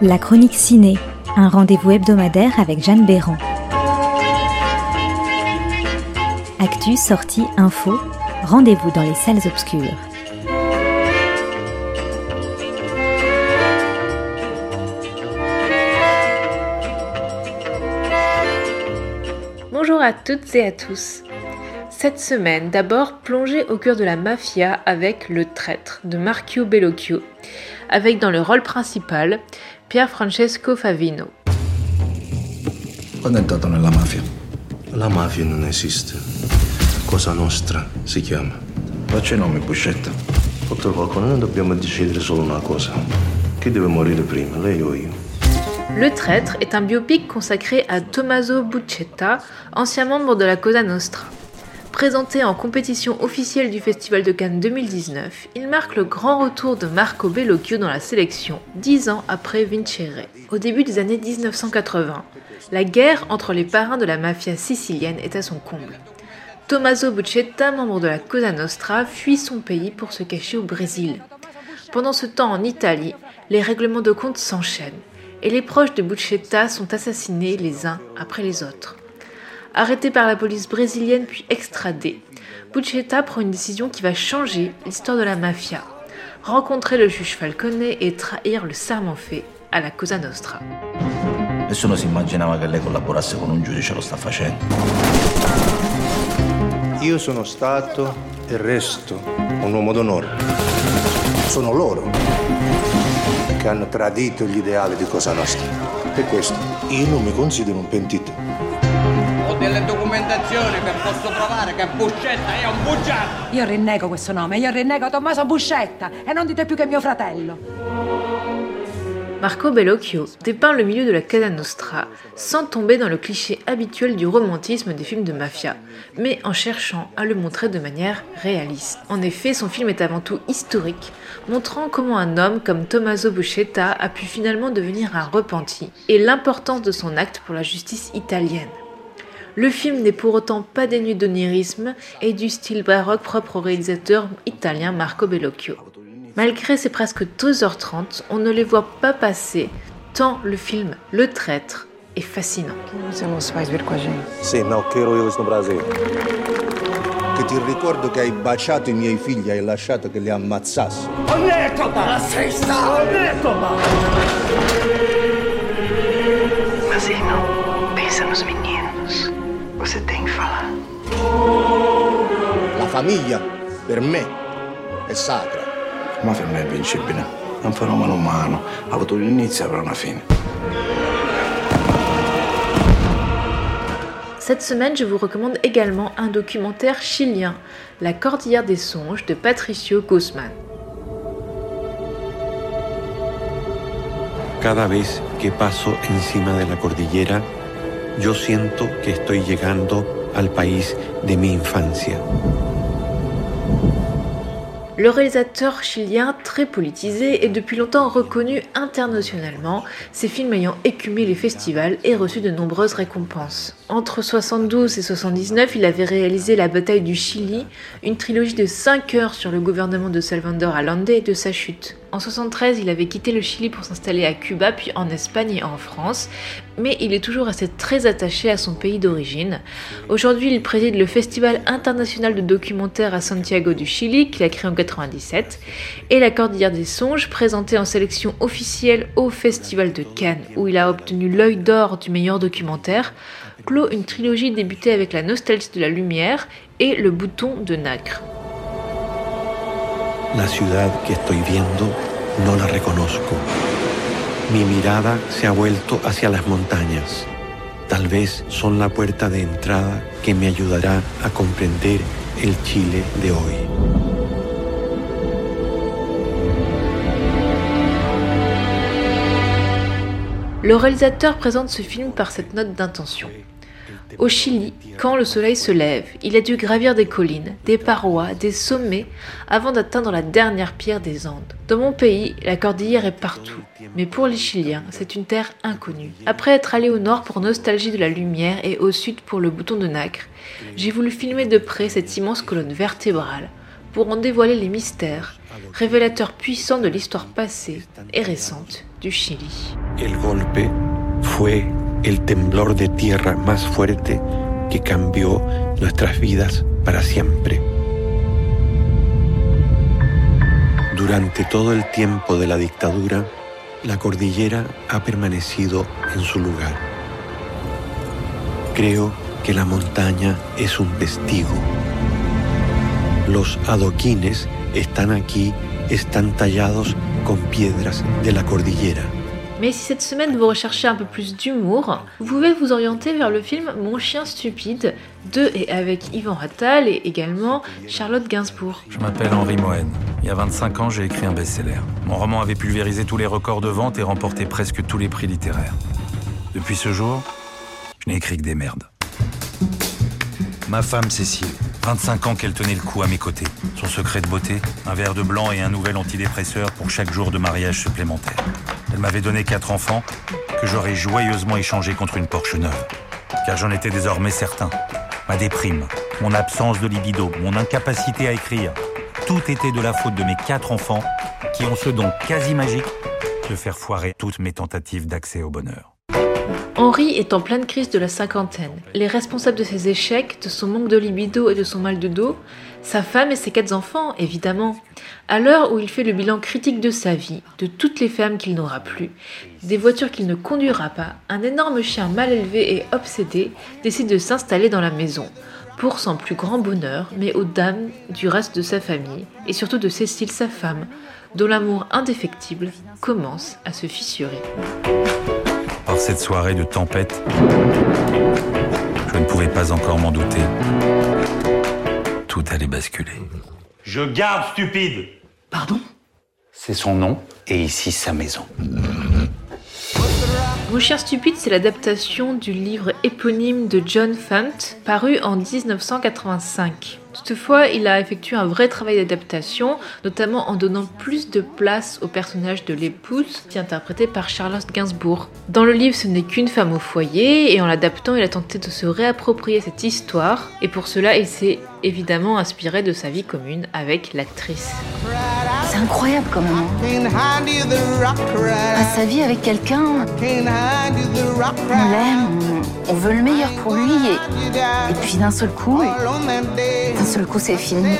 La chronique ciné, un rendez-vous hebdomadaire avec Jeanne Béran. Actu, sortie, info, rendez-vous dans les salles obscures. Bonjour à toutes et à tous. Cette semaine, d'abord plongée au cœur de la mafia avec Le Traître de Marchio Bellocchio, avec dans le rôle principal Pier Francesco Favino. Quando è entrato nella mafia? La mafia non esiste. Cosa nostra si chiama? Faccia i nomi, Buscetta. Dottor Falcone, noi dobbiamo decidere solo una cosa. Chi deve morire prima, lei o io? Le Traître est un biopic consacré à Tommaso Buccetta, ancien membre de la Cosa Nostra. Présenté en compétition officielle du Festival de Cannes 2019, il marque le grand retour de Marco Bellocchio dans la sélection, dix ans après Vincere. Au début des années 1980, la guerre entre les parrains de la mafia sicilienne est à son comble. Tommaso Buccetta, membre de la Cosa Nostra, fuit son pays pour se cacher au Brésil. Pendant ce temps en Italie, les règlements de compte s'enchaînent et les proches de Buccetta sont assassinés les uns après les autres. Arrêté par la police brésilienne puis extradé, Buccetta prend une décision qui va changer l'histoire de la mafia. Rencontrer le juge Falcone et trahir le serment fait à la Cosa Nostra. Nessuno si immaginava che lei collaborasse con un giudice, lo sta facendo. Io sono stato e resto un uomo d'onore. Sono loro che hanno tradito gli ideali di Cosa Nostra. Per questo io non mi considero un pentito. Che Buscetta è un bugiardo. Io rinnego questo nome, io rinnego Tommaso Buscetta e non dite più che mio fratello. Marco Bellocchio dépeint le milieu de la Casa Nostra sans tomber dans le cliché habituel du romantisme des films de mafia, mais en cherchant à le montrer de manière réaliste. En effet, son film est avant tout historique, montrant comment un homme comme Tommaso Buscetta a pu finalement devenir un repenti et l'importance de son acte pour la justice italienne. Le film n'est pour autant pas dénué d'onirisme et du style baroque propre au réalisateur italien Marco Bellocchio. Malgré ses presque 2h30, on ne les voit pas passer, tant le film Le Traître est fascinant. Che ti ricordo che hai baciato i miei figli, hai lasciato che li ammazzassi. Mas famiglia, per me, è sacra. La mafia non è invincibile. È un fenomeno umano. Ha avuto un inizio e avrà una fine. Cette semaine, je vous recommande également un documentaire chilien, La Cordillère des Songes de Patricio Guzman. Cada vez que paso encima de la cordillera, yo siento que estoy llegando al país de mi infancia. Le réalisateur chilien, très politisé, est depuis longtemps reconnu internationalement, ses films ayant écumé les festivals et reçu de nombreuses récompenses. Entre 72 et 79, il avait réalisé La bataille du Chili, une trilogie de 5 heures sur le gouvernement de Salvador Allende et de sa chute. En 73, il avait quitté le Chili pour s'installer à Cuba, puis en Espagne et en France, mais il est toujours resté très attaché à son pays d'origine. Aujourd'hui, il préside le Festival international de documentaire à Santiago du Chili, qu'il a créé en 97, et La Cordillère des Songes, présenté en sélection officielle au Festival de Cannes, où il a obtenu l'œil d'or du meilleur documentaire, clôt une trilogie débutée avec La nostalgie de la lumière et Le bouton de nacre. La ciudad que estoy viendo no la reconozco. Mi mirada se ha vuelto hacia las montañas. Tal vez son la puerta de entrada que me ayudará a comprender el Chile de hoy. Le réalisateur présente ce film par cette note d'intention. Au Chili, quand le soleil se lève, il a dû gravir des collines, des parois, des sommets avant d'atteindre la dernière pierre des Andes. Dans mon pays, la cordillère est partout, mais pour les Chiliens, c'est une terre inconnue. Après être allé au nord pour Nostalgie de la Lumière et au sud pour le bouton de nacre, j'ai voulu filmer de près cette immense colonne vertébrale pour en dévoiler les mystères révélateur puissant de l'histoire passée et récente du Chili. Golpe fue el temblor de tierra más fuerte que cambió nuestras vidas para siempre. Durante todo el tiempo de la dictadura, la cordillera ha permanecido en su lugar. Creo que la montaña es un testigo. Los adoquines están aquí, están tallados con piedras de la cordillera. Mais si cette semaine vous recherchez un peu plus d'humour, vous pouvez vous orienter vers le film Mon chien stupide de et avec Yvan Attal et également Charlotte Gainsbourg. Je m'appelle Henri Mohen. Il y a 25 ans, j'ai écrit un best-seller. Mon roman avait pulvérisé tous les records de vente et remporté presque tous les prix littéraires. Depuis ce jour, je n'ai écrit que des merdes. Ma femme Cécile, 25 ans qu'elle tenait le coup à mes côtés. Son secret de beauté, un verre de blanc et un nouvel antidépresseur pour chaque jour de mariage supplémentaire. Elle m'avait donné quatre enfants que j'aurais joyeusement échangés contre une Porsche neuve. Car j'en étais désormais certain. Ma déprime, mon absence de libido, mon incapacité à écrire, tout était de la faute de mes quatre enfants qui ont ce don quasi magique de faire foirer toutes mes tentatives d'accès au bonheur. Henri est en pleine crise de la cinquantaine. Les responsables de ses échecs, de son manque de libido et de son mal de dos, sa femme et ses quatre enfants, évidemment. À l'heure où il fait le bilan critique de sa vie, de toutes les femmes qu'il n'aura plus, des voitures qu'il ne conduira pas, un énorme chien mal élevé et obsédé décide de s'installer dans la maison, pour son plus grand bonheur, mais aux dames du reste de sa famille, et surtout de Cécile, sa femme, dont l'amour indéfectible commence à se fissurer. Par cette soirée de tempête, je ne pouvais pas encore m'en douter. Tout allait basculer. Je garde stupide. Pardon? C'est son nom et ici sa maison. Mon chien stupide, c'est l'adaptation du livre éponyme de John Fant, paru en 1985. Toutefois, il a effectué un vrai travail d'adaptation, notamment en donnant plus de place au personnage de l'épouse, qui est interprété par Charlotte Gainsbourg. Dans le livre, ce n'est qu'une femme au foyer, et en l'adaptant, il a tenté de se réapproprier cette histoire, et pour cela, il s'est évidemment inspiré de sa vie commune avec l'actrice. C'est incroyable quand même. hein. À sa vie avec quelqu'un, on l'aime, on, on veut le meilleur pour lui, et, et puis d'un seul coup, d'un seul coup c'est fini.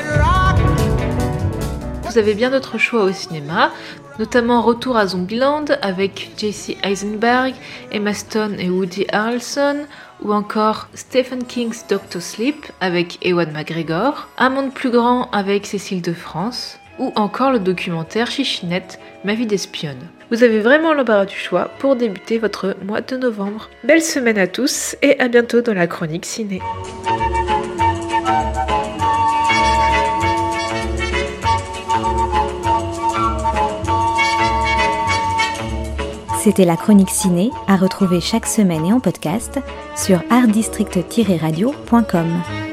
Vous avez bien d'autres choix au cinéma, notamment Retour à Zombieland avec J.C. Eisenberg, Emma Stone et Woody Harrelson, ou encore Stephen King's Doctor Sleep avec Ewan McGregor, Un monde plus grand avec Cécile de France, ou encore le documentaire Chichinette, Ma vie d'espionne. Vous avez vraiment l'embarras du choix pour débuter votre mois de novembre. Belle semaine à tous et à bientôt dans la chronique ciné. C'était la chronique ciné à retrouver chaque semaine et en podcast sur artdistrict-radio.com.